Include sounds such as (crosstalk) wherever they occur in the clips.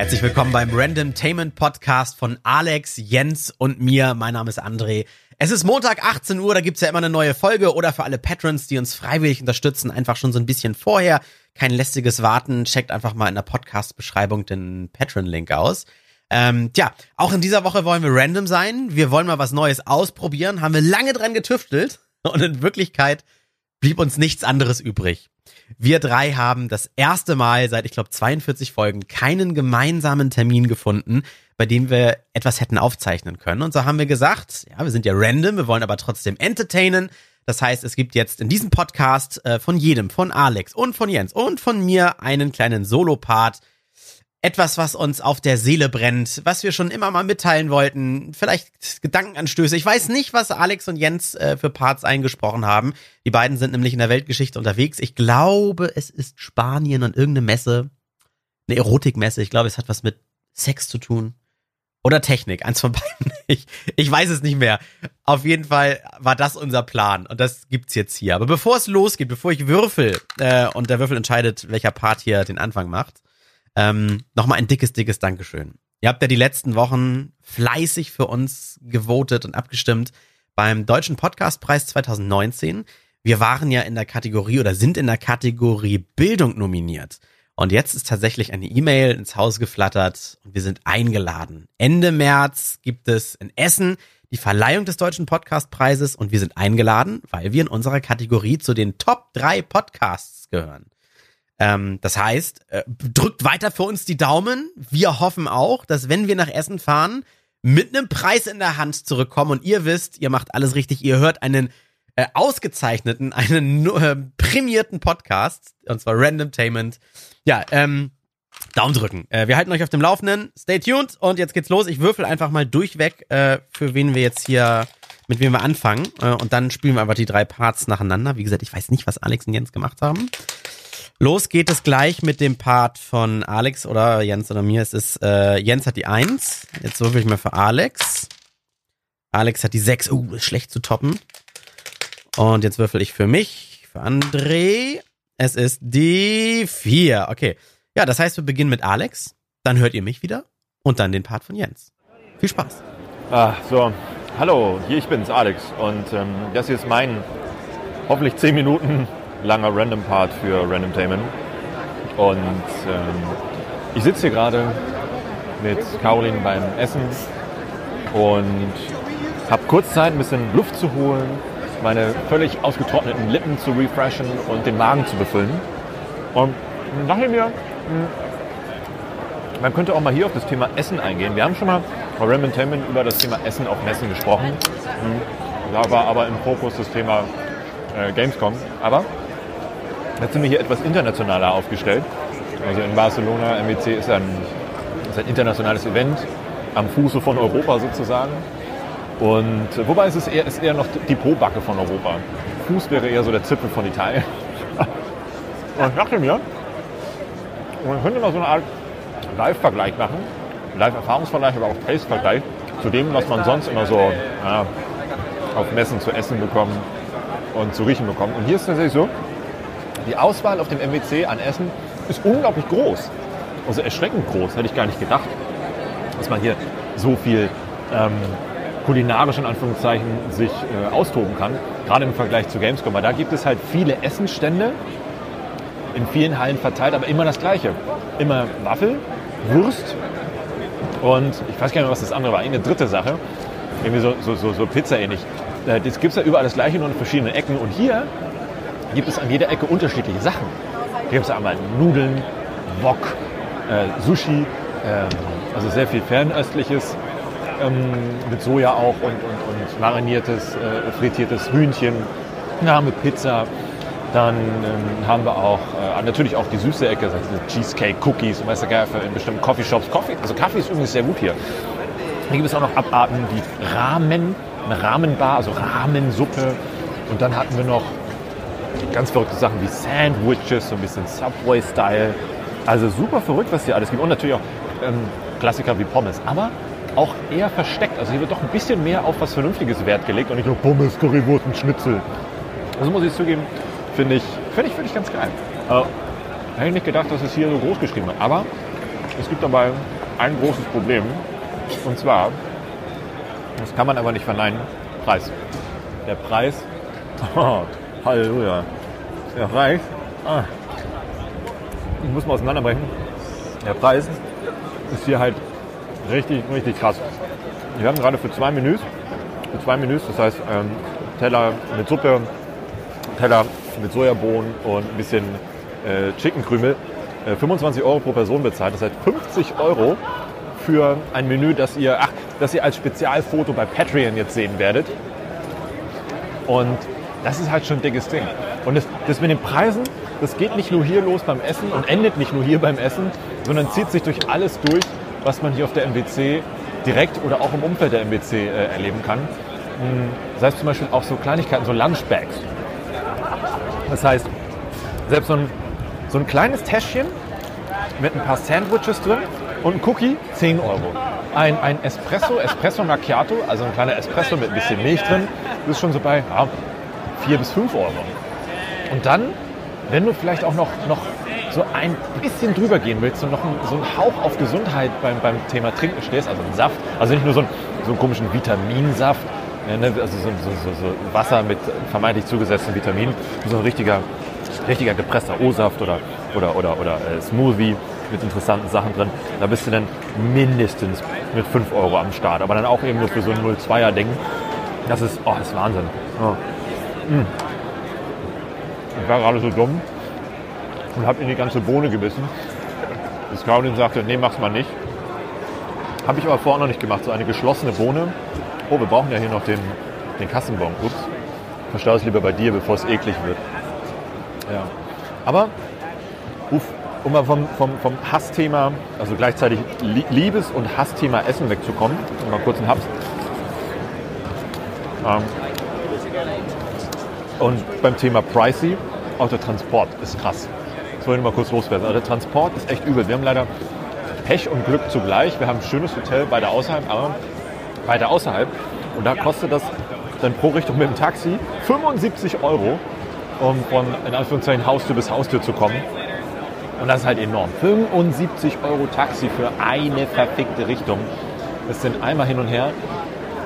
Herzlich willkommen beim Randomtainment Podcast von Alex, Jens und mir. Mein Name ist André. Es ist Montag 18 Uhr, da gibt's ja immer eine neue Folge oder für alle Patrons, die uns freiwillig unterstützen, einfach schon so ein bisschen vorher. Kein lästiges Warten. Checkt einfach mal in der Podcast-Beschreibung den Patron-Link aus. Ähm, tja, auch in dieser Woche wollen wir random sein. Wir wollen mal was Neues ausprobieren. Haben wir lange dran getüftelt und in Wirklichkeit blieb uns nichts anderes übrig. Wir drei haben das erste Mal seit, ich glaube, 42 Folgen keinen gemeinsamen Termin gefunden, bei dem wir etwas hätten aufzeichnen können. Und so haben wir gesagt, ja, wir sind ja random, wir wollen aber trotzdem entertainen. Das heißt, es gibt jetzt in diesem Podcast äh, von jedem, von Alex und von Jens und von mir einen kleinen Solo-Part, etwas, was uns auf der Seele brennt, was wir schon immer mal mitteilen wollten, vielleicht Gedankenanstöße. Ich weiß nicht, was Alex und Jens äh, für Parts eingesprochen haben. Die beiden sind nämlich in der Weltgeschichte unterwegs. Ich glaube, es ist Spanien und irgendeine Messe, eine Erotikmesse. Ich glaube, es hat was mit Sex zu tun. Oder Technik, eins von beiden. (laughs) Ich, ich weiß es nicht mehr. Auf jeden Fall war das unser Plan und das gibt's jetzt hier. Aber bevor es losgeht, bevor ich würfel äh, und der Würfel entscheidet, welcher Part hier den Anfang macht, ähm, Nochmal ein dickes, dickes Dankeschön. Ihr habt ja die letzten Wochen fleißig für uns gewotet und abgestimmt beim Deutschen Podcastpreis 2019. Wir waren ja in der Kategorie oder sind in der Kategorie Bildung nominiert. Und jetzt ist tatsächlich eine E-Mail ins Haus geflattert und wir sind eingeladen. Ende März gibt es in Essen die Verleihung des Deutschen Podcastpreises und wir sind eingeladen, weil wir in unserer Kategorie zu den Top 3 Podcasts gehören. Ähm, das heißt, äh, drückt weiter für uns die Daumen. Wir hoffen auch, dass wenn wir nach Essen fahren, mit einem Preis in der Hand zurückkommen und ihr wisst, ihr macht alles richtig. Ihr hört einen äh, ausgezeichneten, (laughs) einen äh, prämierten Podcast, und zwar Randomtainment. Ja, ähm, Daumen drücken. Äh, wir halten euch auf dem Laufenden. Stay tuned und jetzt geht's los. Ich würfel einfach mal durchweg, äh, für wen wir jetzt hier, mit wem wir anfangen. Äh, und dann spielen wir einfach die drei Parts nacheinander. Wie gesagt, ich weiß nicht, was Alex und Jens gemacht haben. Los geht es gleich mit dem Part von Alex oder Jens oder mir. Es ist, äh, Jens hat die 1. Jetzt würfel ich mal für Alex. Alex hat die 6. Uh, ist schlecht zu toppen. Und jetzt würfel ich für mich, für André. Es ist die 4. Okay. Ja, das heißt, wir beginnen mit Alex. Dann hört ihr mich wieder. Und dann den Part von Jens. Viel Spaß. Ah, so. Hallo, hier ich bin's, Alex. Und ähm, das hier ist mein hoffentlich 10 Minuten langer Random Part für Random Tainment. Und ähm, ich sitze hier gerade mit Caroline beim Essen und habe kurz Zeit, ein bisschen Luft zu holen, meine völlig ausgetrockneten Lippen zu refreshen und den Magen zu befüllen. Und dachte mir, hm, man könnte auch mal hier auf das Thema Essen eingehen. Wir haben schon mal bei Random Tainment über das Thema Essen auf Messen gesprochen. Hm, da war aber im Fokus das Thema äh, Gamescom. Aber Jetzt sind wir hier etwas internationaler aufgestellt. Also in Barcelona, MEC ist ein, ist ein internationales Event am Fuße von Europa sozusagen. Und wobei es ist eher, ist eher noch die Po-Backe von Europa. Fuß wäre eher so der Zipfel von Italien. Und (laughs) ich dachte mir, man könnte mal so eine Art Live-Vergleich machen. Live-Erfahrungsvergleich, aber auch Taste-Vergleich zu dem, was man sonst immer so ja, auf Messen zu essen bekommt und zu riechen bekommt. Und hier ist es tatsächlich so, die Auswahl auf dem MWC an Essen ist unglaublich groß. Also erschreckend groß, hätte ich gar nicht gedacht, dass man hier so viel ähm, kulinarisch in Anführungszeichen sich äh, austoben kann, gerade im Vergleich zu Gamescom. Weil da gibt es halt viele Essenstände in vielen Hallen verteilt, aber immer das Gleiche. Immer Waffel, Wurst und ich weiß gar nicht mehr, was das andere war, eine dritte Sache, irgendwie so, so, so, so Pizza ähnlich. Äh, das gibt es ja überall das Gleiche, nur in verschiedenen Ecken. Und hier gibt es an jeder Ecke unterschiedliche Sachen. Hier gibt es einmal Nudeln, Wok, äh, Sushi, äh, also sehr viel Fernöstliches ähm, mit Soja auch und, und, und mariniertes, äh, frittiertes Hühnchen. Dann haben wir Pizza, dann ähm, haben wir auch äh, natürlich auch die süße Ecke, also Cheesecake, Cookies und weißt du, in bestimmten Coffeeshops. Coffee, also Kaffee ist übrigens sehr gut hier. Hier gibt es auch noch Abarten wie Ramen, eine Ramenbar, also Ramensuppe. Und dann hatten wir noch ganz verrückte Sachen wie Sandwiches, so ein bisschen Subway-Style. Also super verrückt, was hier alles gibt. Und natürlich auch ähm, Klassiker wie Pommes. Aber auch eher versteckt. Also hier wird doch ein bisschen mehr auf was Vernünftiges Wert gelegt und nicht nur Pommes, Currywurst und Schnitzel. Also muss ich zugeben, finde ich, find ich, find ich ganz geil. Äh, hätte ich nicht gedacht, dass es hier so groß geschrieben wird. Aber Es gibt dabei ein großes Problem. Und zwar, das kann man aber nicht verneinen, Preis. Der Preis, (laughs) oh, Halleluja, der Preis, ah, ich muss mal auseinanderbrechen. Der Preis ist hier halt richtig, richtig krass. Wir haben gerade für zwei Menüs, für zwei Menüs, das heißt ähm, Teller mit Suppe, Teller mit Sojabohnen und ein bisschen äh, Chickenkrümel, äh, 25 Euro pro Person bezahlt. Das heißt 50 Euro für ein Menü, das ihr, ach, das ihr als Spezialfoto bei Patreon jetzt sehen werdet. Und das ist halt schon ein dickes Ding. Und das, das mit den Preisen, das geht nicht nur hier los beim Essen und endet nicht nur hier beim Essen, sondern zieht sich durch alles durch, was man hier auf der MWC direkt oder auch im Umfeld der MWC äh, erleben kann. Das heißt zum Beispiel auch so Kleinigkeiten, so Lunchbags. Das heißt, selbst so ein, so ein kleines Täschchen mit ein paar Sandwiches drin und ein Cookie, 10 Euro. Ein, ein Espresso, Espresso Macchiato, also ein kleiner Espresso mit ein bisschen Milch drin, ist schon so bei ja, 4 bis 5 Euro. Und dann, wenn du vielleicht auch noch, noch so ein bisschen drüber gehen willst und noch ein, so einen Hauch auf Gesundheit beim, beim Thema Trinken stehst, also einen Saft, also nicht nur so einen, so einen komischen Vitaminsaft, ne, also so, so, so, Wasser mit vermeintlich zugesetzten Vitaminen, so ein richtiger, richtiger gepresster O-Saft oder, oder, oder, oder äh, Smoothie mit interessanten Sachen drin, da bist du dann mindestens mit 5 Euro am Start, aber dann auch eben nur für so ein 0,2er Ding. Das ist, oh, das ist Wahnsinn. Oh. Mm. Ich war gerade so dumm und habe in die ganze Bohne gebissen. Das Claudin sagte, nee, mach's mal nicht. Habe ich aber vorher noch nicht gemacht, so eine geschlossene Bohne. Oh, wir brauchen ja hier noch den, den Kassenbon. Ups. Verstau es lieber bei dir, bevor es eklig wird. Ja. Aber, uff, um mal vom, vom, vom Hassthema, also gleichzeitig Liebes- und Hassthema Essen wegzukommen, mal kurz einen Haps. Ähm, und beim Thema Pricey, auch der Transport ist krass. Das wollte ich mal kurz loswerden. Also der Transport ist echt übel. Wir haben leider Pech und Glück zugleich. Wir haben ein schönes Hotel weiter außerhalb, aber weiter außerhalb. Und da kostet das dann pro Richtung mit dem Taxi 75 Euro, um von in Anführungszeichen Haustür bis Haustür zu kommen. Und das ist halt enorm. 75 Euro Taxi für eine verfickte Richtung. Das sind einmal hin und her.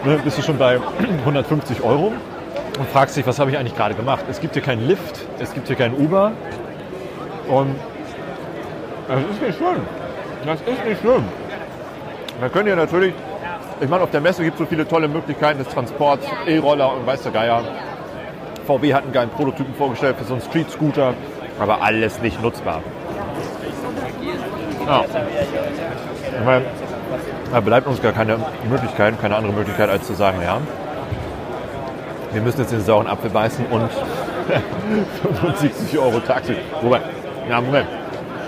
Ne, bist du schon bei (clears throat) 150 Euro und fragst dich, was habe ich eigentlich gerade gemacht? Es gibt hier keinen Lift, es gibt hier keinen Uber. Und das ist nicht schön. Das ist nicht schön. Wir können ja natürlich, ich meine, auf der Messe gibt es so viele tolle Möglichkeiten des Transports, E-Roller und weiß der Geier. VW hat einen geilen Prototypen vorgestellt für so einen Street-Scooter, aber alles nicht nutzbar. Ja. Ich meine, da bleibt uns gar keine Möglichkeit, keine andere Möglichkeit, als zu sagen, ja, wir müssen jetzt den sauren Apfel beißen und (laughs) 75 Euro Taxi. Wobei, ja, Moment.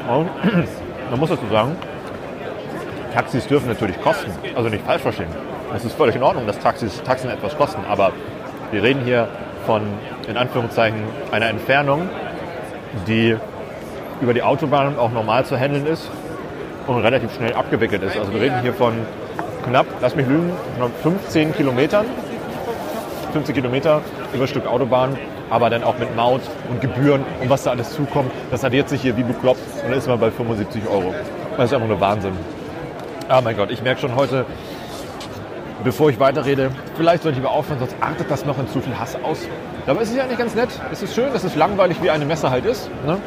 Und, (clears throat) man muss dazu sagen, Taxis dürfen natürlich kosten. Also nicht falsch verstehen. Es ist völlig in Ordnung, dass Taxis, Taxen etwas kosten. Aber wir reden hier von, in Anführungszeichen, einer Entfernung, die über die Autobahn auch normal zu handeln ist und relativ schnell abgewickelt ist. Also wir reden hier von knapp, lass mich lügen, 15 Kilometern. 15 Kilometer über Stück Autobahn aber dann auch mit Maut und Gebühren und was da alles zukommt. Das addiert sich hier wie bekloppt und dann ist man bei 75 Euro. Das ist einfach nur Wahnsinn. Oh mein Gott, ich merke schon heute, bevor ich weiterrede, vielleicht sollte ich lieber aufhören, sonst artet das noch in zu viel Hass aus. Aber es ist ja eigentlich ganz nett. Es ist schön, es ist langweilig, wie eine Messe halt ist. Ne?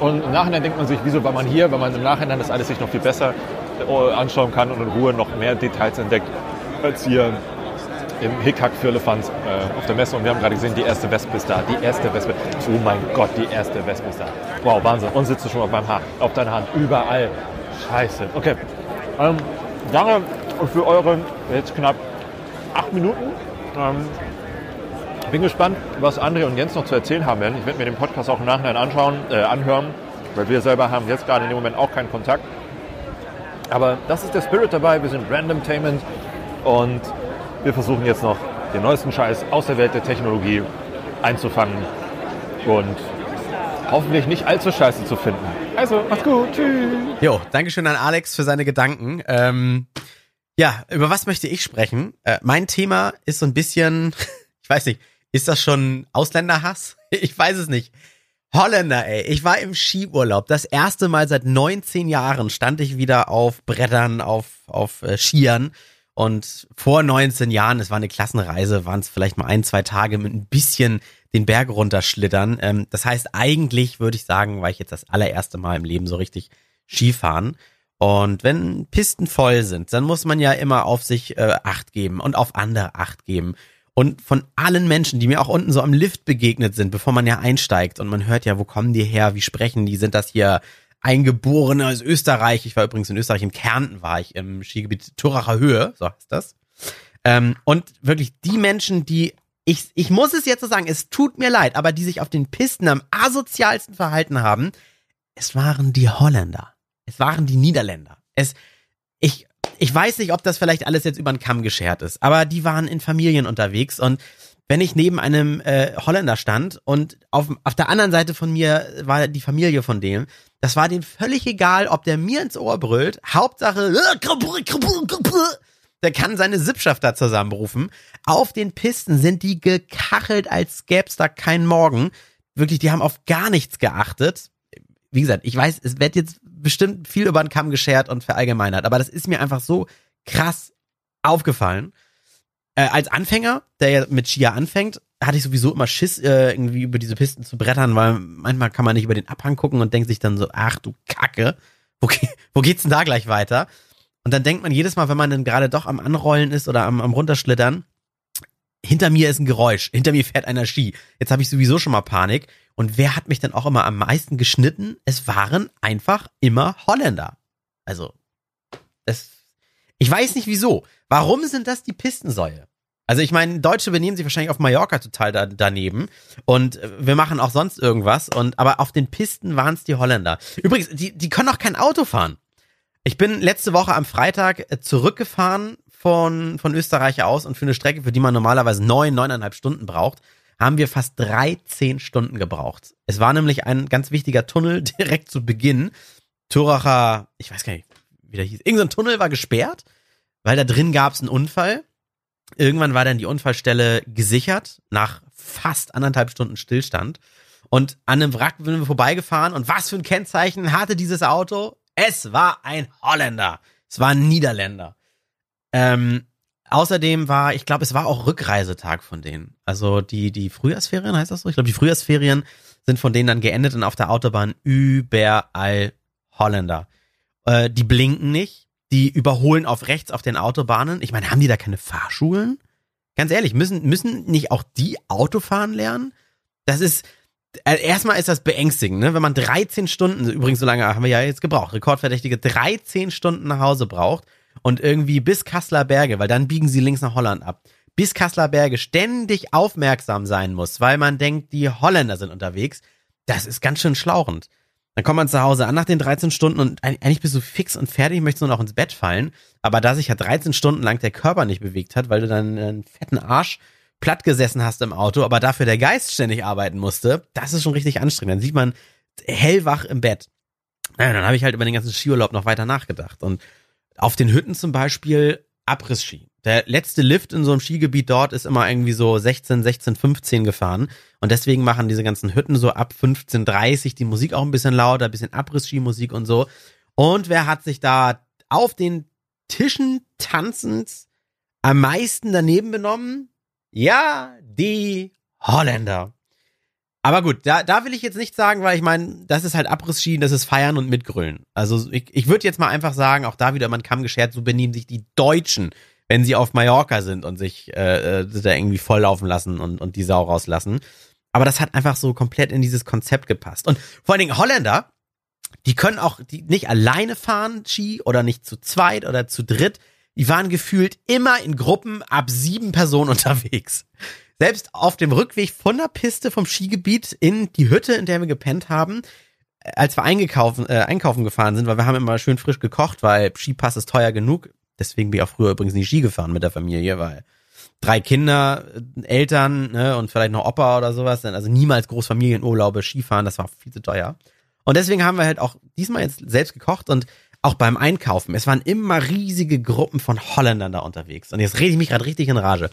Und im Nachhinein denkt man sich, wieso war man hier, weil man im Nachhinein das alles sich noch viel besser äh, anschauen kann und in Ruhe noch mehr Details entdeckt, als hier im Hickhack für Elefants äh, auf der Messe und wir haben gerade gesehen, die erste Wespe ist da. Die erste Wespe. Oh mein Gott, die erste Wespe ist da. Wow, Wahnsinn. Und sitzt du schon auf meinem Haar, auf deiner Hand, überall. Scheiße. Okay. Ähm, danke für eure jetzt knapp acht Minuten. Ähm, bin gespannt, was André und Jens noch zu erzählen haben werden. Ich werde mir den Podcast auch im Nachhinein anschauen, äh, anhören, weil wir selber haben jetzt gerade in dem Moment auch keinen Kontakt. Aber das ist der Spirit dabei. Wir sind Randomtainment und wir versuchen jetzt noch den neuesten Scheiß aus der Welt der Technologie einzufangen und hoffentlich nicht allzu scheiße zu finden. Also, macht's gut. Tschüss. Jo, Dankeschön an Alex für seine Gedanken. Ähm, ja, über was möchte ich sprechen? Äh, mein Thema ist so ein bisschen, (laughs) ich weiß nicht, ist das schon Ausländerhass? (laughs) Ich weiß es nicht. Holländer, ey. Ich war im Skiurlaub. Das erste Mal seit 19 Jahren stand ich wieder auf Brettern, auf, auf äh, Skiern. Und vor 19 Jahren, es war eine Klassenreise, waren es vielleicht mal ein, zwei Tage mit ein bisschen den Berg runterschlittern. Ähm, das heißt, eigentlich würde ich sagen, war ich jetzt das allererste Mal im Leben so richtig Skifahren. Und wenn Pisten voll sind, dann muss man ja immer auf sich äh, Acht geben und auf andere Acht geben. Und von allen Menschen, die mir auch unten so am Lift begegnet sind, bevor man ja einsteigt und man hört ja, wo kommen die her, wie sprechen die, sind das hier Eingeborene aus Österreich. Ich war übrigens in Österreich, in Kärnten war ich im Skigebiet Turacher Höhe, so heißt das. Ähm, und wirklich die Menschen, die, ich, ich muss es jetzt so sagen, es tut mir leid, aber die sich auf den Pisten am asozialsten verhalten haben, es waren die Holländer. Es waren die Niederländer. Es, ich, ich weiß nicht, ob das vielleicht alles jetzt über den Kamm geschert ist, aber die waren in Familien unterwegs und wenn ich neben einem äh, Holländer stand und auf, auf der anderen Seite von mir war die Familie von dem, das war dem völlig egal, ob der mir ins Ohr brüllt. Hauptsache, äh, der kann seine Sippschaft da zusammenrufen. Auf den Pisten sind die gekachelt, als gäb's da keinen Morgen. Wirklich, die haben auf gar nichts geachtet. Wie gesagt, ich weiß, es wird jetzt bestimmt viel über den Kamm geschert und verallgemeinert, aber das ist mir einfach so krass aufgefallen. Äh, als Anfänger, der ja mit Skier anfängt, hatte ich sowieso immer Schiss, äh, irgendwie über diese Pisten zu brettern, weil manchmal kann man nicht über den Abhang gucken und denkt sich dann so, ach du Kacke, wo, wo geht's denn da gleich weiter? Und dann denkt man jedes Mal, wenn man dann gerade doch am Anrollen ist oder am, am Runterschlittern, hinter mir ist ein Geräusch, hinter mir fährt einer Ski. Jetzt habe ich sowieso schon mal Panik. Und wer hat mich dann auch immer am meisten geschnitten? Es waren einfach immer Holländer. Also, es, ich weiß nicht wieso. Warum sind das die Pistensäue? Also ich meine, Deutsche benehmen sich wahrscheinlich auf Mallorca total da, daneben und äh, wir machen auch sonst irgendwas und aber auf den Pisten waren es die Holländer. Übrigens, die, die können auch kein Auto fahren. Ich bin letzte Woche am Freitag äh, zurückgefahren von, von Österreich aus und für eine Strecke, für die man normalerweise neun, neuneinhalb Stunden braucht, haben wir fast 13 Stunden gebraucht. Es war nämlich ein ganz wichtiger Tunnel (laughs) direkt zu Beginn. Turacher, ich weiß gar nicht, wie der hieß. Irgendein Tunnel war gesperrt, weil da drin gab es einen Unfall. Irgendwann war dann die Unfallstelle gesichert nach fast anderthalb Stunden Stillstand. Und an einem Wrack sind wir vorbeigefahren. Und was für ein Kennzeichen hatte dieses Auto? Es war ein Holländer. Es war ein Niederländer. Ähm, Außerdem war, ich glaube, es war auch Rückreisetag von denen. Also die, die Frühjahrsferien, heißt das so? Ich glaube, die Frühjahrsferien sind von denen dann geendet und auf der Autobahn überall Holländer. Äh, die blinken nicht, die überholen auf rechts auf den Autobahnen. Ich meine, haben die da keine Fahrschulen? Ganz ehrlich, müssen, müssen nicht auch die Autofahren lernen? Das ist, äh, erstmal ist das beängstigend, ne? Wenn man 13 Stunden, übrigens so lange haben wir ja jetzt gebraucht, Rekordverdächtige 13 Stunden nach Hause braucht und irgendwie bis Kasseler Berge, weil dann biegen sie links nach Holland ab, bis Kasseler Berge ständig aufmerksam sein muss, weil man denkt, die Holländer sind unterwegs, das ist ganz schön schlauchend. Dann kommt man zu Hause an nach den 13 Stunden und eigentlich bist du fix und fertig, möchtest nur noch ins Bett fallen. Aber da sich ja 13 Stunden lang der Körper nicht bewegt hat, weil du dann einen fetten Arsch platt gesessen hast im Auto, aber dafür der Geist ständig arbeiten musste, das ist schon richtig anstrengend. Dann sieht man hellwach im Bett. Ja, dann habe ich halt über den ganzen Skiurlaub noch weiter nachgedacht. Und auf den Hütten zum Beispiel Abriss-Ski. Der letzte Lift in so einem Skigebiet dort ist immer irgendwie so 16, 16, 15 gefahren. Und deswegen machen diese ganzen Hütten so ab 15, 30 die Musik auch ein bisschen lauter, ein bisschen Abriss-Ski-Musik und so. Und wer hat sich da auf den Tischen tanzend am meisten daneben benommen? Ja, die Holländer. Aber gut, da, da will ich jetzt nicht sagen, weil ich meine, das ist halt Abriss-Ski, das ist Feiern und Mitgrölen. Also ich, ich würde jetzt mal einfach sagen, auch da wieder man Kamm geschert, so benehmen sich die Deutschen, wenn sie auf Mallorca sind und sich äh, äh, da irgendwie volllaufen lassen und, und die Sau rauslassen. Aber das hat einfach so komplett in dieses Konzept gepasst. Und vor allen Dingen Holländer, die können auch die nicht alleine fahren, Ski, oder nicht zu zweit oder zu dritt. Die waren gefühlt immer in Gruppen ab sieben Personen (laughs) unterwegs. Selbst auf dem Rückweg von der Piste vom Skigebiet in die Hütte, in der wir gepennt haben, äh, als wir eingekaufen, äh, einkaufen gefahren sind, weil wir haben immer schön frisch gekocht, weil Skipass ist teuer genug. Deswegen bin ich auch früher übrigens nie Ski gefahren mit der Familie, weil drei Kinder, äh, Eltern ne, und vielleicht noch Opa oder sowas, also niemals Großfamilienurlaube, Skifahren, das war viel zu teuer. Und deswegen haben wir halt auch diesmal jetzt selbst gekocht und auch beim Einkaufen. Es waren immer riesige Gruppen von Holländern da unterwegs. Und jetzt rede ich mich gerade richtig in Rage.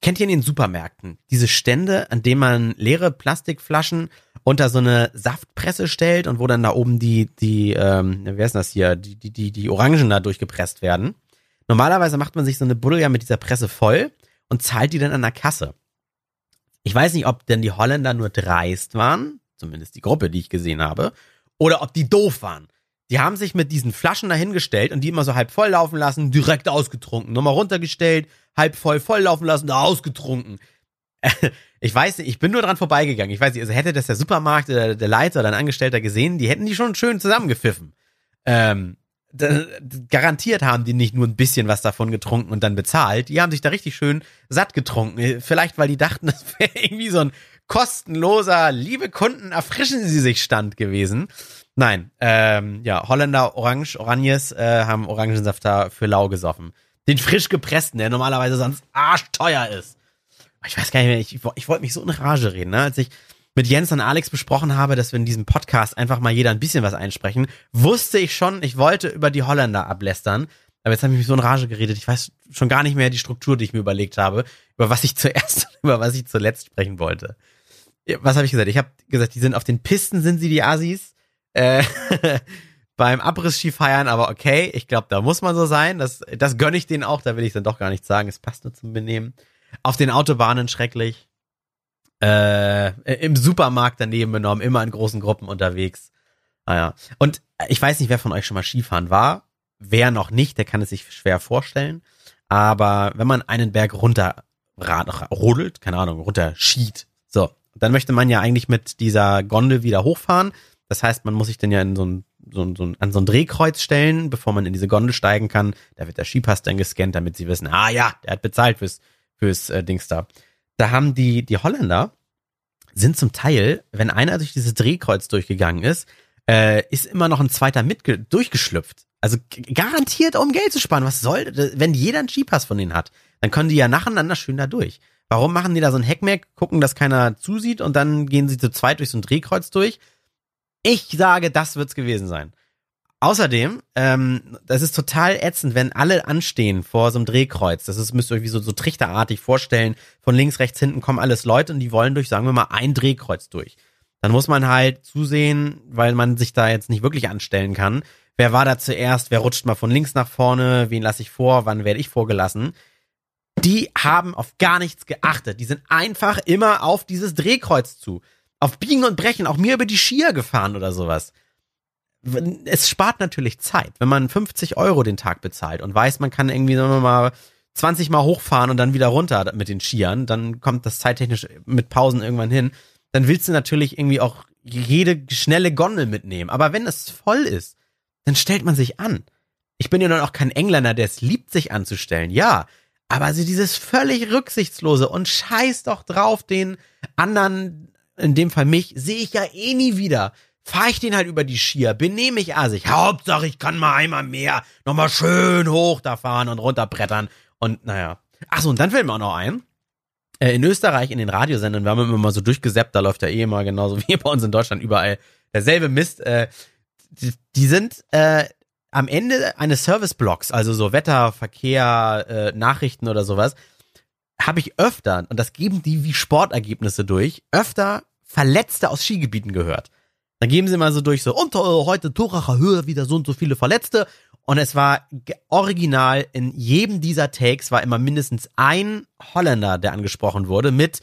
Kennt ihr in den Supermärkten diese Stände, an denen man leere Plastikflaschen unter so eine Saftpresse stellt und wo dann da oben die, die, ähm, wer ist das hier, die, die, die, die Orangen da durchgepresst werden. Normalerweise macht man sich so eine Buddel ja mit dieser Presse voll und zahlt die dann an der Kasse. Ich weiß nicht, ob denn die Holländer nur dreist waren, zumindest die Gruppe, die ich gesehen habe, oder ob die doof waren. Die haben sich mit diesen Flaschen dahingestellt und die immer so halb voll laufen lassen, direkt ausgetrunken. Nochmal runtergestellt, halb voll, voll laufen lassen, ausgetrunken. (laughs) ich weiß nicht, ich bin nur dran vorbeigegangen. Ich weiß nicht, also hätte das der Supermarkt oder der Leiter oder ein Angestellter gesehen, die hätten die schon schön zusammengepfiffen. Ähm, garantiert haben die nicht nur ein bisschen was davon getrunken und dann bezahlt. Die haben sich da richtig schön satt getrunken. Vielleicht, weil die dachten, (laughs) das wäre irgendwie so ein kostenloser, liebe Kunden, erfrischen Sie sich Stand gewesen. Nein, ähm, ja, Holländer Orange, Oranjes äh, haben Orangensaft da für lau gesoffen. Den frisch gepressten, der normalerweise sonst arschteuer ist. Ich weiß gar nicht mehr, ich, ich wollte mich so in Rage reden, ne? Als ich mit Jens und Alex besprochen habe, dass wir in diesem Podcast einfach mal jeder ein bisschen was einsprechen, wusste ich schon, ich wollte über die Holländer ablästern. Aber jetzt habe ich mich so in Rage geredet. Ich weiß schon gar nicht mehr die Struktur, die ich mir überlegt habe, über was ich (laughs) zuerst, über was ich zuletzt sprechen wollte. Was habe ich gesagt? Ich habe gesagt, die sind auf den Pisten, sind sie die Asis. Äh, (laughs) beim Abriss-Ski feiern, aber okay, ich glaube, da muss man so sein. Das, das gönne ich denen auch, da will ich dann doch gar nicht sagen. Es passt nur zum Benehmen. Auf den Autobahnen schrecklich äh, im Supermarkt daneben genommen, immer in großen Gruppen unterwegs. Ah ja. Und ich weiß nicht, wer von euch schon mal Skifahren war. Wer noch nicht, der kann es sich schwer vorstellen. Aber wenn man einen Berg runter rodelt, keine Ahnung, runter schied, so, dann möchte man ja eigentlich mit dieser Gondel wieder hochfahren. Das heißt, man muss sich dann ja in so ein, so ein, so ein, an so ein Drehkreuz stellen, bevor man in diese Gondel steigen kann. Da wird der Skipass dann gescannt, damit sie wissen, ah ja, der hat bezahlt fürs, fürs äh, Dings da da haben die, die Holländer sind zum Teil, wenn einer durch dieses Drehkreuz durchgegangen ist, äh, ist immer noch ein zweiter mit durchgeschlüpft. Also garantiert, um Geld zu sparen. Was soll, wenn jeder einen Skipass von denen hat, dann können die ja nacheinander schön da durch. Warum machen die da so ein Heckmeck, gucken, dass keiner zusieht und dann gehen sie zu zweit durch so ein Drehkreuz durch? Ich sage, das wird's gewesen sein. Außerdem, ähm, das ist total ätzend, wenn alle anstehen vor so einem Drehkreuz. Das ist, müsst ihr euch wie so, so trichterartig vorstellen. Von links, rechts, hinten kommen alles Leute und die wollen durch, sagen wir mal, ein Drehkreuz durch. Dann muss man halt zusehen, weil man sich da jetzt nicht wirklich anstellen kann. Wer war da zuerst? Wer rutscht mal von links nach vorne? Wen lasse ich vor? Wann werde ich vorgelassen? Die haben auf gar nichts geachtet. Die sind einfach immer auf dieses Drehkreuz zu. Auf Biegen und Brechen, auch mir über die Skier gefahren oder sowas es spart natürlich Zeit, wenn man 50 Euro den Tag bezahlt und weiß, man kann irgendwie nochmal 20 Mal hochfahren und dann wieder runter mit den Skiern, dann kommt das zeittechnisch mit Pausen irgendwann hin. Dann willst du natürlich irgendwie auch jede schnelle Gondel mitnehmen. Aber wenn es voll ist, dann stellt man sich an. Ich bin ja noch kein Engländer, der es liebt, sich anzustellen. Ja, aber also dieses völlig rücksichtslose und scheiß doch drauf, den anderen, in dem Fall mich, sehe ich ja eh nie wieder fahre ich den halt über die Skier, benehme ich assig. Hauptsache, ich kann mal einmal mehr nochmal schön hoch da fahren und runterbrettern. Und naja. Achso, und dann fällt mir auch noch ein, äh, in Österreich in den Radiosendern, wir haben immer mal so durchgesäppt, da läuft ja eh immer genauso (laughs) wie bei uns in Deutschland überall derselbe Mist. Äh, die, die sind äh, am Ende eines Serviceblocks, also so Wetter, Verkehr, äh, Nachrichten oder sowas, habe ich öfter, und das geben die wie Sportergebnisse durch, öfter Verletzte aus Skigebieten gehört. Dann geben sie mal so durch, so, und äh, heute Turacher Höhe wieder so und so viele Verletzte. Und es war original, in jedem dieser Takes war immer mindestens ein Holländer, der angesprochen wurde, mit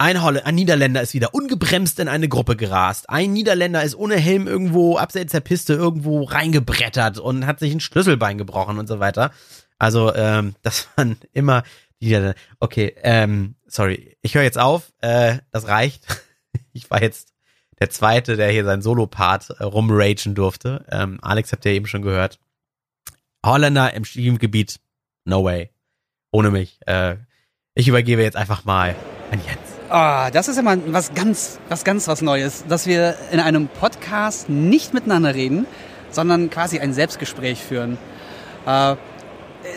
ein, Holl ein Niederländer ist wieder ungebremst in eine Gruppe gerast. Ein Niederländer ist ohne Helm irgendwo abseits der Piste irgendwo reingebrettert und hat sich ein Schlüsselbein gebrochen und so weiter. Also, ähm, (laughs) das waren immer die. Okay, ähm, sorry, ich höre jetzt auf. Äh, das reicht. (laughs) Ich war jetzt der zweite, der hier seinen Solo-Part äh, rumragen durfte. Ähm, Alex habt ihr eben schon gehört. Holländer im Skigebiet, no way. Ohne mich. Äh, ich übergebe jetzt einfach mal an Jens. Ah, das ist immer was ganz, was ganz was Neues, dass wir in einem Podcast nicht miteinander reden, sondern quasi ein Selbstgespräch führen. Äh,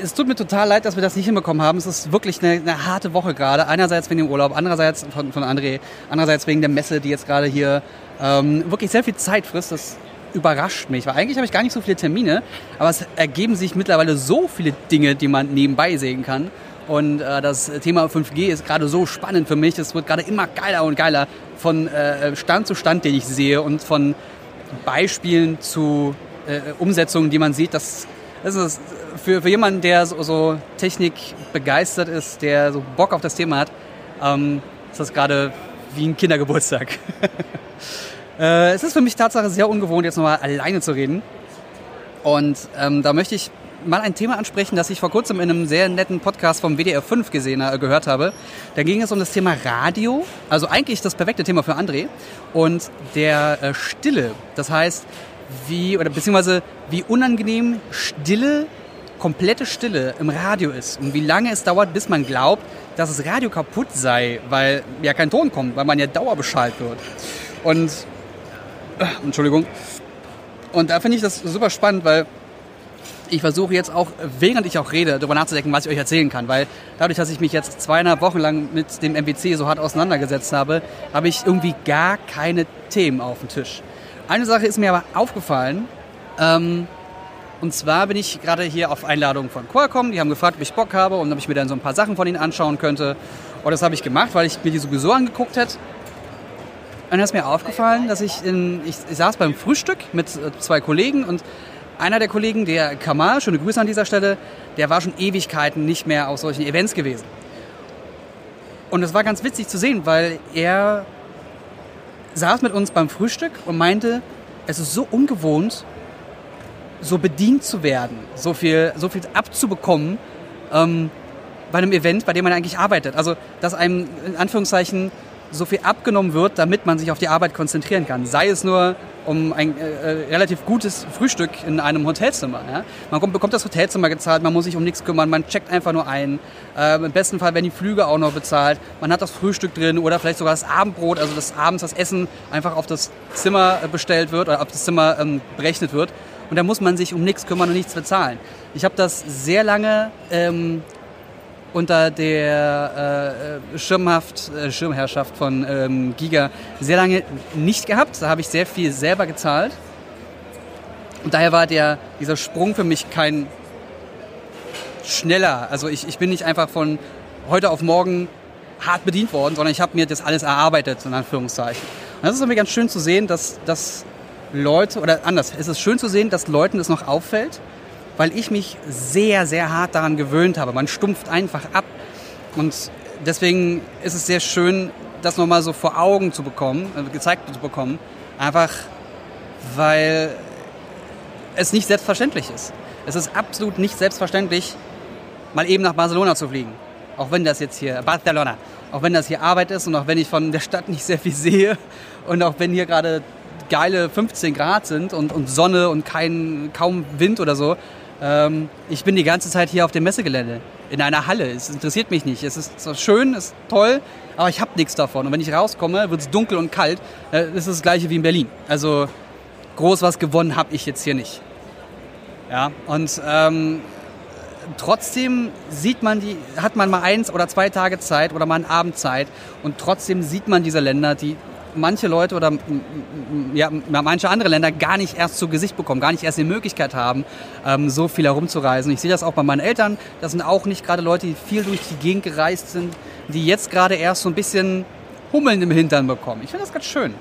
es tut mir total leid, dass wir das nicht hinbekommen haben. Es ist wirklich eine, eine harte Woche gerade. Einerseits wegen dem Urlaub, andererseits von, von André, andererseits wegen der Messe, die jetzt gerade hier ähm, wirklich sehr viel Zeit frisst. Das überrascht mich, weil eigentlich habe ich gar nicht so viele Termine, aber es ergeben sich mittlerweile so viele Dinge, die man nebenbei sehen kann. Und äh, das Thema 5G ist gerade so spannend für mich. Es wird gerade immer geiler und geiler von äh, Stand zu Stand, den ich sehe und von Beispielen zu äh, Umsetzungen, die man sieht. Das, das ist für, für jemanden, der so, so Technik begeistert ist, der so Bock auf das Thema hat, ähm, ist das gerade wie ein Kindergeburtstag. (laughs) äh, es ist für mich Tatsache sehr ungewohnt, jetzt nochmal alleine zu reden. Und ähm, da möchte ich mal ein Thema ansprechen, das ich vor kurzem in einem sehr netten Podcast vom WDR 5 gesehen, äh, gehört habe. Da ging es um das Thema Radio, also eigentlich das perfekte Thema für André, und der äh, Stille. Das heißt, wie, oder beziehungsweise wie unangenehm Stille, komplette Stille im Radio ist und wie lange es dauert, bis man glaubt, dass das Radio kaputt sei, weil ja kein Ton kommt, weil man ja dauerbeschallt wird. Und, äh, Entschuldigung. Und da finde ich das super spannend, weil ich versuche jetzt auch, während ich auch rede, darüber nachzudenken, was ich euch erzählen kann. Weil dadurch, dass ich mich jetzt zweieinhalb Wochen lang mit dem MWC so hart auseinandergesetzt habe, habe ich irgendwie gar keine Themen auf dem Tisch. Eine Sache ist mir aber aufgefallen. Ähm, und zwar bin ich gerade hier auf Einladung von Qualcomm. Die haben gefragt, ob ich Bock habe und ob ich mir dann so ein paar Sachen von ihnen anschauen könnte. Und das habe ich gemacht, weil ich mir die sowieso angeguckt hätte. Und dann ist mir aufgefallen, dass ich in, ich, ich saß beim Frühstück mit äh, zwei Kollegen und einer der Kollegen, der Kamal, schöne Grüße an dieser Stelle, der war schon Ewigkeiten nicht mehr auf solchen Events gewesen. Und es war ganz witzig zu sehen, weil er saß mit uns beim Frühstück und meinte, es ist so ungewohnt, so bedient zu werden, so viel, so viel abzubekommen ähm, bei einem Event, bei dem man eigentlich arbeitet. Also, dass einem in Anführungszeichen so viel abgenommen wird, damit man sich auf die Arbeit konzentrieren kann. Sei es nur um ein äh, äh, relativ gutes Frühstück in einem Hotelzimmer. Ja? Man kommt, bekommt das Hotelzimmer gezahlt, man muss sich um nichts kümmern, man checkt einfach nur ein. Äh, Im besten Fall werden die Flüge auch noch bezahlt. Man hat das Frühstück drin oder vielleicht sogar das Abendbrot, also das abends das Essen einfach auf das Zimmer äh, bestellt wird oder auf das Zimmer ähm, berechnet wird. Und da muss man sich um nichts kümmern und nichts bezahlen. Ich habe das sehr lange ähm, unter der äh, Schirmhaft, äh, Schirmherrschaft von ähm, Giga sehr lange nicht gehabt. Da habe ich sehr viel selber gezahlt. Und daher war der, dieser Sprung für mich kein schneller. Also ich, ich bin nicht einfach von heute auf morgen hart bedient worden, sondern ich habe mir das alles erarbeitet, in Anführungszeichen. Und das ist irgendwie ganz schön zu sehen, dass, dass Leute, oder anders, es ist schön zu sehen, dass Leuten es noch auffällt, weil ich mich sehr, sehr hart daran gewöhnt habe. Man stumpft einfach ab. Und deswegen ist es sehr schön, das nochmal so vor Augen zu bekommen, äh, gezeigt zu bekommen. Einfach, weil es nicht selbstverständlich ist. Es ist absolut nicht selbstverständlich, mal eben nach Barcelona zu fliegen. Auch wenn das jetzt hier, Barcelona, auch wenn das hier Arbeit ist und auch wenn ich von der Stadt nicht sehr viel sehe und auch wenn hier gerade geile 15 Grad sind und, und Sonne und kein, kaum Wind oder so, ähm, ich bin die ganze Zeit hier auf dem Messegelände, in einer Halle. Es interessiert mich nicht. Es ist zwar schön, es ist toll, aber ich habe nichts davon. Und wenn ich rauskomme, wird es dunkel und kalt. Äh, das ist das gleiche wie in Berlin. Also groß was gewonnen habe ich jetzt hier nicht. Ja, und ähm, trotzdem sieht man die, hat man mal eins oder zwei Tage Zeit oder mal einen Abend Zeit und trotzdem sieht man diese Länder, die manche Leute oder ja, manche andere Länder gar nicht erst zu Gesicht bekommen, gar nicht erst die Möglichkeit haben, ähm, so viel herumzureisen. Ich sehe das auch bei meinen Eltern. Das sind auch nicht gerade Leute, die viel durch die Gegend gereist sind, die jetzt gerade erst so ein bisschen Hummeln im Hintern bekommen. Ich finde das ganz schön.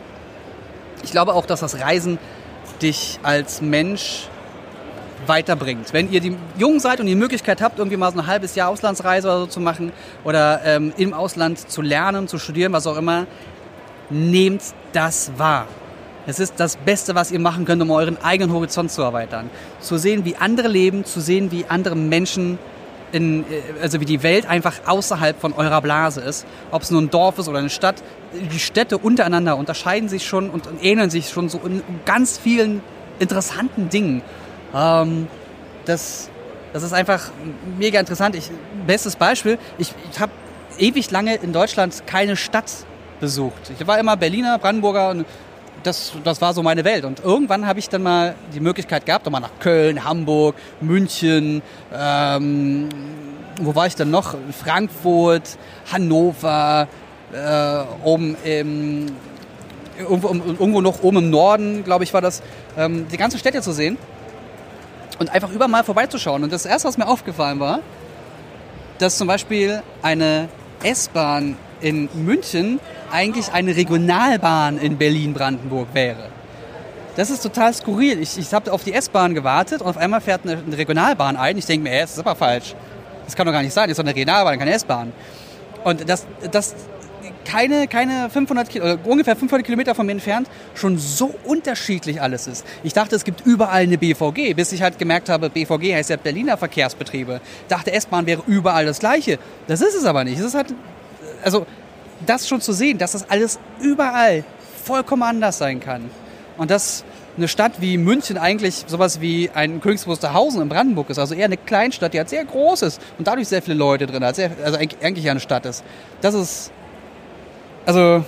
Ich glaube auch, dass das Reisen dich als Mensch weiterbringt. Wenn ihr die jung seid und die Möglichkeit habt, irgendwie mal so ein halbes Jahr Auslandsreise oder so zu machen oder ähm, im Ausland zu lernen, zu studieren, was auch immer, nehmt das wahr. Es ist das Beste, was ihr machen könnt, um euren eigenen Horizont zu erweitern. Zu sehen, wie andere leben, zu sehen, wie andere Menschen, in, äh, also wie die Welt einfach außerhalb von eurer Blase ist. Ob es nur ein Dorf ist oder eine Stadt. Die Städte untereinander unterscheiden sich schon und, ähneln sich schon so in ganz vielen interessanten Dingen. Ähm, das, das ist einfach mega interessant. Ich, bestes Beispiel, ich, ich habe ewig lange in Deutschland keine Stadt besucht. Ich war immer Berliner, Brandenburger und das, das war so meine Welt. Und irgendwann habe ich dann mal die Möglichkeit gehabt, mal nach Köln, Hamburg, München, ähm, wo war ich dann noch? Frankfurt, Hannover, äh, oben im, irgendwo, irgendwo noch oben im Norden, glaube ich, war das, ähm, die ganzen Städte zu sehen und einfach überall mal vorbeizuschauen. Und das erste, was mir aufgefallen war, dass zum Beispiel eine S-Bahn in München eigentlich eine Regionalbahn in Berlin-Brandenburg wäre. Das ist total skurril. Ich, ich habe auf die S-Bahn gewartet und auf einmal fährt eine, eine Regionalbahn ein. Ich denke mir, ey, das ist aber falsch. Das kann doch gar nicht sein. Das ist doch eine Regionalbahn, keine S-Bahn. Und das, das keine, keine 500 Kilo, ungefähr 500 Kilometer von mir entfernt schon so unterschiedlich alles ist. Ich dachte, es gibt überall eine BVG, bis ich halt gemerkt habe, BVG heißt ja Berliner Verkehrsbetriebe. Dachte, S-Bahn wäre überall das Gleiche. Das ist es aber nicht. Es ist halt, also das schon zu sehen, dass das alles überall vollkommen anders sein kann. Und dass eine Stadt wie München eigentlich sowas wie ein Königs Wusterhausen in Brandenburg ist, also eher eine Kleinstadt, die halt sehr groß ist und dadurch sehr viele Leute drin hat, sehr, also eigentlich eine Stadt ist. Das ist also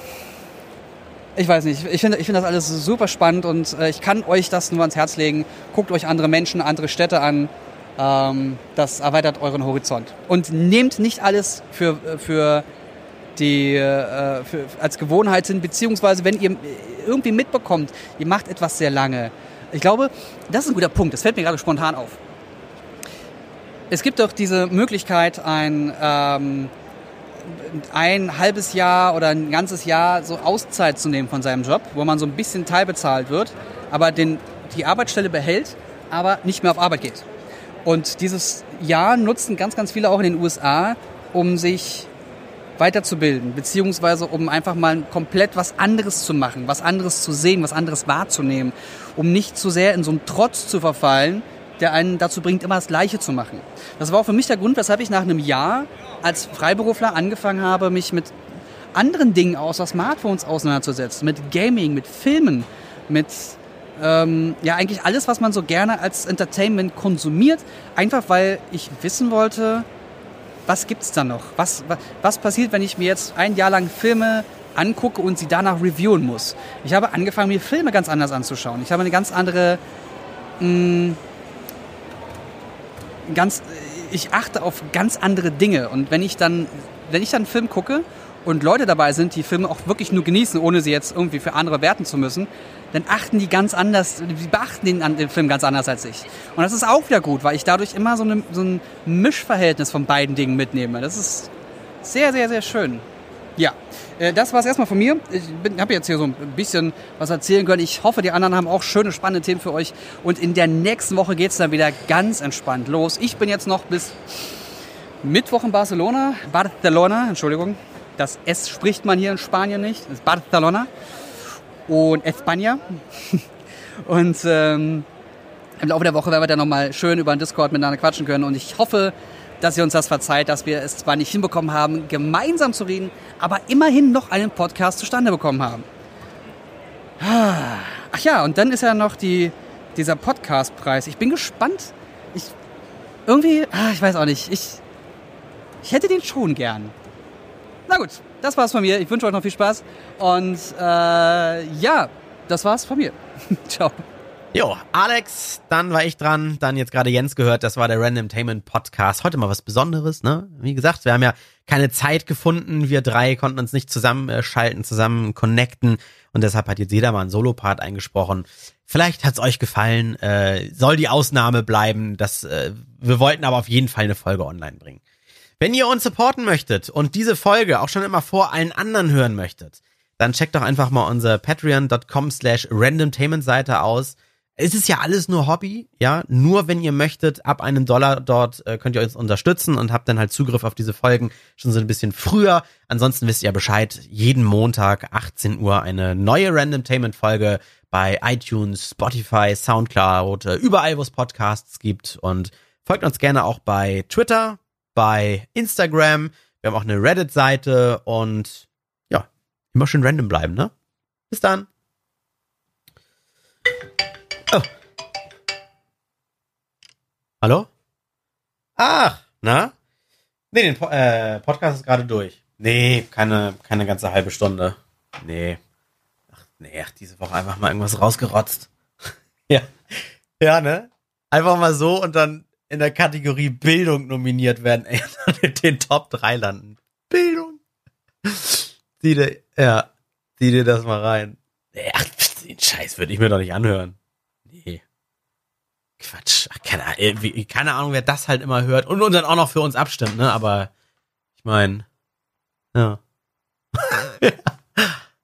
ich weiß nicht, ich finde ich find das alles super spannend und äh, ich kann euch das nur ans Herz legen. Guckt euch andere Menschen, andere Städte an. Ähm, das erweitert euren Horizont. Und nehmt nicht alles für, für die äh, für, als Gewohnheit hin, beziehungsweise wenn ihr irgendwie mitbekommt, ihr macht etwas sehr lange. Ich glaube, das ist ein guter Punkt. Das fällt mir gerade spontan auf. Es gibt doch diese Möglichkeit, ein ähm, ein halbes Jahr oder ein ganzes Jahr so Auszeit zu nehmen von seinem Job, wo man so ein bisschen teilbezahlt wird, aber den, die Arbeitsstelle behält, aber nicht mehr auf Arbeit geht. Und dieses Jahr nutzen ganz, ganz viele auch in den USA, um sich weiterzubilden, beziehungsweise um einfach mal komplett was anderes zu machen, was anderes zu sehen, was anderes wahrzunehmen, um nicht zu sehr in so einen Trotz zu verfallen, der einen dazu bringt, immer das Gleiche zu machen. Das war auch für mich der Grund, weshalb ich nach einem Jahr als Freiberufler angefangen habe, mich mit anderen Dingen außer Smartphones auseinanderzusetzen, mit Gaming, mit Filmen, mit ähm, ja eigentlich alles, was man so gerne als Entertainment konsumiert, einfach weil ich wissen wollte, was gibt es da noch? Was, was, was passiert, wenn ich mir jetzt ein Jahr lang Filme angucke und sie danach reviewen muss? Ich habe angefangen, mir Filme ganz anders anzuschauen. Ich habe eine ganz andere mh, mm, ganz ich achte auf ganz andere Dinge. Und wenn ich dann, wenn ich dann einen Film gucke und Leute dabei sind, die Filme auch wirklich nur genießen, ohne sie jetzt irgendwie für andere werten zu müssen, dann achten die ganz anders, die beachten den, den Film ganz anders als ich. Und das ist auch wieder gut, weil ich dadurch immer so, eine, so ein Mischverhältnis von beiden Dingen mitnehme. Das ist sehr, sehr, sehr schön. Ja, äh, das war es erstmal von mir. Ich habe jetzt hier so ein bisschen was erzählen können. Ich hoffe, die anderen haben auch schöne, spannende Themen für euch. Und in der nächsten Woche geht es dann wieder ganz entspannt los. Ich bin jetzt noch bis Mittwoch in Barcelona. Barcelona, Entschuldigung. Das S spricht man hier in Spanien nicht. Das ist Barcelona. Und España. (laughs) Und ähm, im Laufe der Woche werden wir dann nochmal schön über den Discord miteinander quatschen können. Und ich hoffe, dass ihr uns das verzeiht, dass wir es zwar nicht hinbekommen haben, gemeinsam zu reden, aber immerhin noch einen Podcast zustande bekommen haben. Ach ja, und dann ist ja noch die, dieser Podcastpreis. Ich bin gespannt. Ich irgendwie, ah, ich weiß auch nicht. Ich, ich hätte den schon gern. Na gut, das war's von mir. Ich wünsche euch noch viel Spaß. Und äh, ja, das war's von mir. (laughs) Ciao. Jo, Alex, dann war ich dran, dann jetzt gerade Jens gehört, das war der Randomtainment Podcast. Heute mal was Besonderes, ne? Wie gesagt, wir haben ja keine Zeit gefunden, wir drei konnten uns nicht zusammenschalten, zusammen connecten und deshalb hat jetzt jeder mal einen Solo-Part eingesprochen. Vielleicht hat's euch gefallen, äh, soll die Ausnahme bleiben, das, äh, wir wollten aber auf jeden Fall eine Folge online bringen. Wenn ihr uns supporten möchtet und diese Folge auch schon immer vor allen anderen hören möchtet, dann checkt doch einfach mal unsere patreon.com slash randomtainment Seite aus es ist ja alles nur Hobby, ja. Nur wenn ihr möchtet, ab einem Dollar dort äh, könnt ihr uns unterstützen und habt dann halt Zugriff auf diese Folgen schon so ein bisschen früher. Ansonsten wisst ihr Bescheid, jeden Montag 18 Uhr eine neue Randomtainment Folge bei iTunes, Spotify, Soundcloud, äh, überall wo es Podcasts gibt und folgt uns gerne auch bei Twitter, bei Instagram. Wir haben auch eine Reddit-Seite und ja, immer schön random bleiben, ne? Bis dann. Oh. Hallo? Ach, na? Nee, den po äh, Podcast ist gerade durch. Nee, keine, keine ganze halbe Stunde. Nee. Ach, nee, ach, diese Woche einfach mal irgendwas rausgerotzt. (laughs) ja. Ja, ne? Einfach mal so und dann in der Kategorie Bildung nominiert werden, ey, (laughs) in den Top 3 landen. Bildung. Sieh dir, ja, sieh dir das mal rein. Ach, den Scheiß würde ich mir doch nicht anhören. Quatsch. Ach, keine, Ahnung, keine Ahnung, wer das halt immer hört und, und dann auch noch für uns abstimmt, ne? Aber ich meine, ja. (laughs)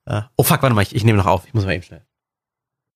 ja. Oh fuck, warte mal, ich, ich nehme noch auf. Ich muss mal eben schnell.